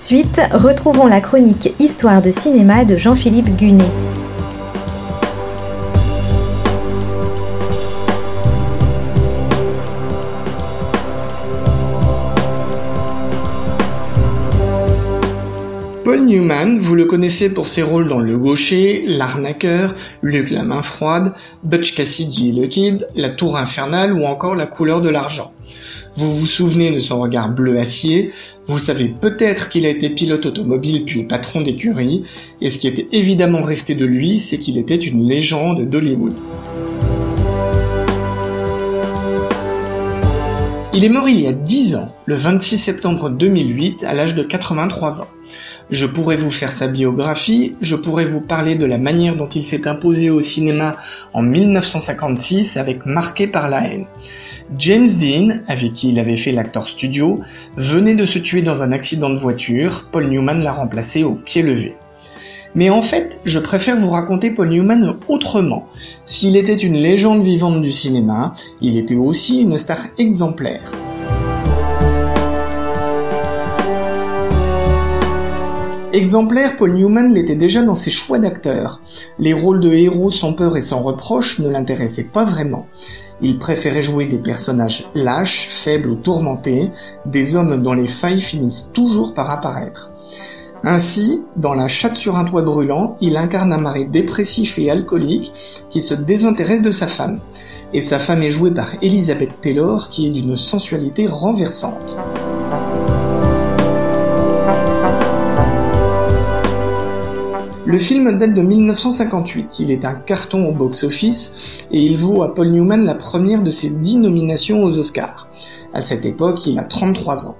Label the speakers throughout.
Speaker 1: de suite, retrouvons la chronique Histoire de cinéma de Jean-Philippe Gunet.
Speaker 2: Paul Newman, vous le connaissez pour ses rôles dans Le Gaucher, L'Arnaqueur, Luc la main froide, Butch Cassidy et le Kid, La Tour infernale ou encore La couleur de l'argent. Vous vous souvenez de son regard bleu acier, vous savez peut-être qu'il a été pilote automobile puis patron d'écurie, et ce qui était évidemment resté de lui, c'est qu'il était une légende d'Hollywood. Il est mort il y a 10 ans, le 26 septembre 2008, à l'âge de 83 ans. Je pourrais vous faire sa biographie, je pourrais vous parler de la manière dont il s'est imposé au cinéma en 1956 avec Marqué par la haine. James Dean, avec qui il avait fait l'acteur studio, venait de se tuer dans un accident de voiture, Paul Newman l'a remplacé au pied levé. Mais en fait, je préfère vous raconter Paul Newman autrement. S'il était une légende vivante du cinéma, il était aussi une star exemplaire. Exemplaire, Paul Newman l'était déjà dans ses choix d'acteurs. Les rôles de héros sans peur et sans reproche ne l'intéressaient pas vraiment. Il préférait jouer des personnages lâches, faibles ou tourmentés, des hommes dont les failles finissent toujours par apparaître. Ainsi, dans La chatte sur un toit brûlant, il incarne un mari dépressif et alcoolique qui se désintéresse de sa femme. Et sa femme est jouée par Elizabeth Taylor qui est d'une sensualité renversante. Le film date de 1958, il est un carton au box-office et il vaut à Paul Newman la première de ses dix nominations aux Oscars. À cette époque, il a 33 ans.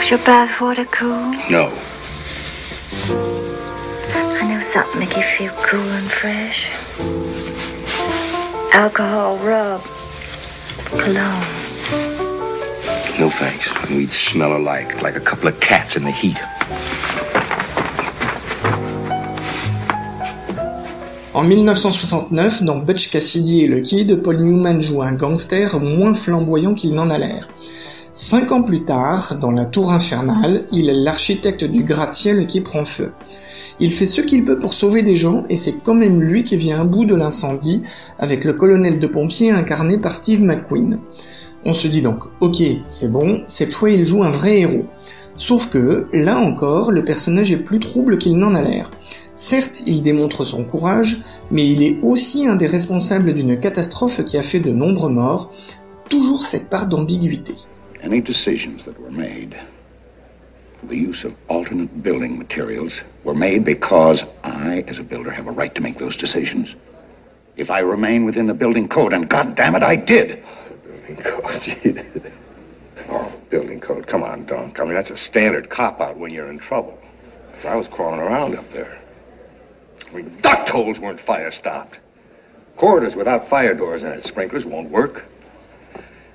Speaker 3: Was your bathwater cool?
Speaker 4: No.
Speaker 3: I know something make you feel cool and fresh. Alcohol rub. Cologne.
Speaker 4: No thanks. We'd smell alike, like a couple of cats in the heat.
Speaker 2: En 1969, dans Butch Cassidy et le Kid, Paul Newman joue un gangster moins flamboyant qu'il n'en a l'air. Cinq ans plus tard, dans La Tour Infernale, il est l'architecte du gratte-ciel qui prend feu. Il fait ce qu'il peut pour sauver des gens et c'est quand même lui qui vient à bout de l'incendie avec le colonel de pompiers incarné par Steve McQueen. On se dit donc, ok, c'est bon, cette fois il joue un vrai héros. Sauf que, là encore, le personnage est plus trouble qu'il n'en a l'air. Certes, il démontre son courage, mais il est aussi un des responsables d'une catastrophe qui a fait de nombreux morts, toujours cette part d'ambiguïté.
Speaker 5: Any decisions that were made for the use of alternate building materials were made because I, as a builder, have a right to make those decisions. If I remain within the building code, and God damn it, I did.
Speaker 6: Building code. Oh, building code. Come on, Dunk. I mean, that's a standard cop out when you're in trouble. I was crawling around up there. I mean, duct holes weren't fire stopped. Corridors without fire doors in it, sprinklers won't work.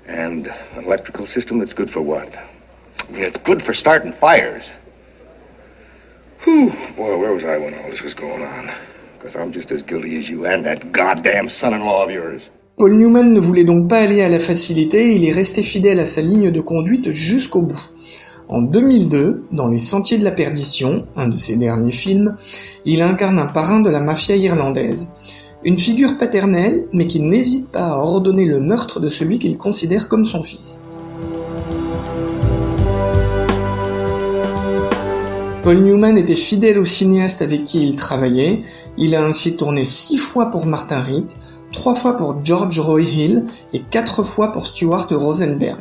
Speaker 6: And an electrical system that's good for what? I mean, it's good for starting fires. Whew, boy, where was I when all this was going on? Because I'm just as guilty as you and that goddamn son-in-law of yours.
Speaker 2: Paul Newman ne voulait donc pas aller à la facilité, il est resté fidèle à sa ligne de conduite jusqu'au bout. En 2002, dans Les Sentiers de la Perdition, un de ses derniers films, il incarne un parrain de la mafia irlandaise. Une figure paternelle, mais qui n'hésite pas à ordonner le meurtre de celui qu'il considère comme son fils. Paul Newman était fidèle aux cinéastes avec qui il travaillait, il a ainsi tourné six fois pour Martin Ritt, trois fois pour George Roy Hill et quatre fois pour Stuart Rosenberg.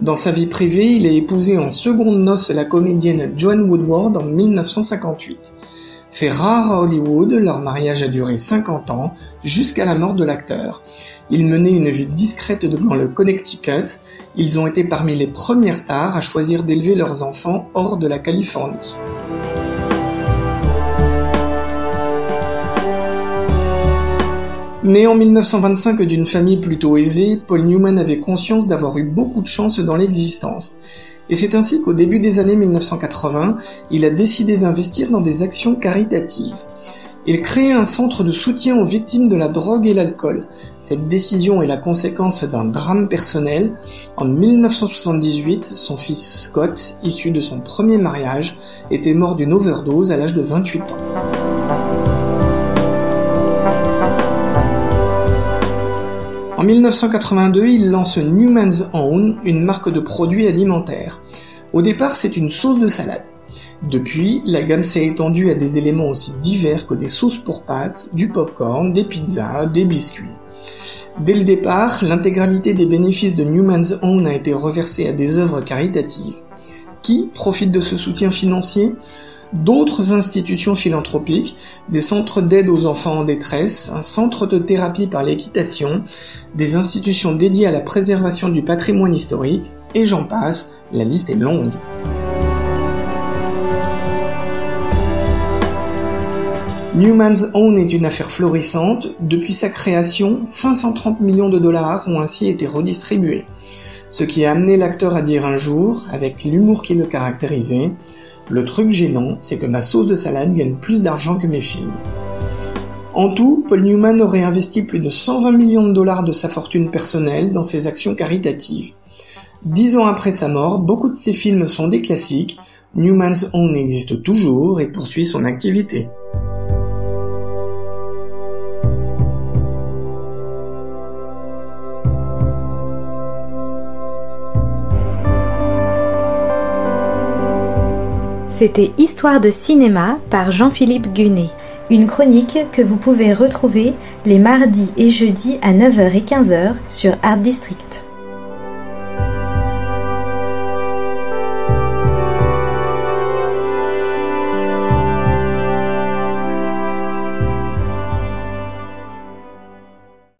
Speaker 2: Dans sa vie privée, il a épousé en seconde noces la comédienne Joan Woodward en 1958. Fait rare à Hollywood, leur mariage a duré 50 ans, jusqu'à la mort de l'acteur. Ils menaient une vie discrète dans le Connecticut, ils ont été parmi les premières stars à choisir d'élever leurs enfants hors de la Californie. Né en 1925 d'une famille plutôt aisée, Paul Newman avait conscience d'avoir eu beaucoup de chance dans l'existence. Et c'est ainsi qu'au début des années 1980, il a décidé d'investir dans des actions caritatives. Il crée un centre de soutien aux victimes de la drogue et l'alcool. Cette décision est la conséquence d'un drame personnel. En 1978, son fils Scott, issu de son premier mariage, était mort d'une overdose à l'âge de 28 ans. 1982, il lance Newman's Own, une marque de produits alimentaires. Au départ, c'est une sauce de salade. Depuis, la gamme s'est étendue à des éléments aussi divers que des sauces pour pâtes, du popcorn, des pizzas, des biscuits. Dès le départ, l'intégralité des bénéfices de Newman's Own a été reversée à des œuvres caritatives. Qui profite de ce soutien financier? D'autres institutions philanthropiques, des centres d'aide aux enfants en détresse, un centre de thérapie par l'équitation, des institutions dédiées à la préservation du patrimoine historique, et j'en passe, la liste est longue. Newman's Own est une affaire florissante. Depuis sa création, 530 millions de dollars ont ainsi été redistribués. Ce qui a amené l'acteur à dire un jour, avec l'humour qui le caractérisait, le truc gênant, c'est que ma sauce de salade gagne plus d'argent que mes films. En tout, Paul Newman aurait investi plus de 120 millions de dollars de sa fortune personnelle dans ses actions caritatives. Dix ans après sa mort, beaucoup de ses films sont des classiques. Newman's Own existe toujours et poursuit son activité.
Speaker 1: C'était Histoire de cinéma par Jean-Philippe Gunet. Une chronique que vous pouvez retrouver les mardis et jeudis à 9h et 15h sur Art District.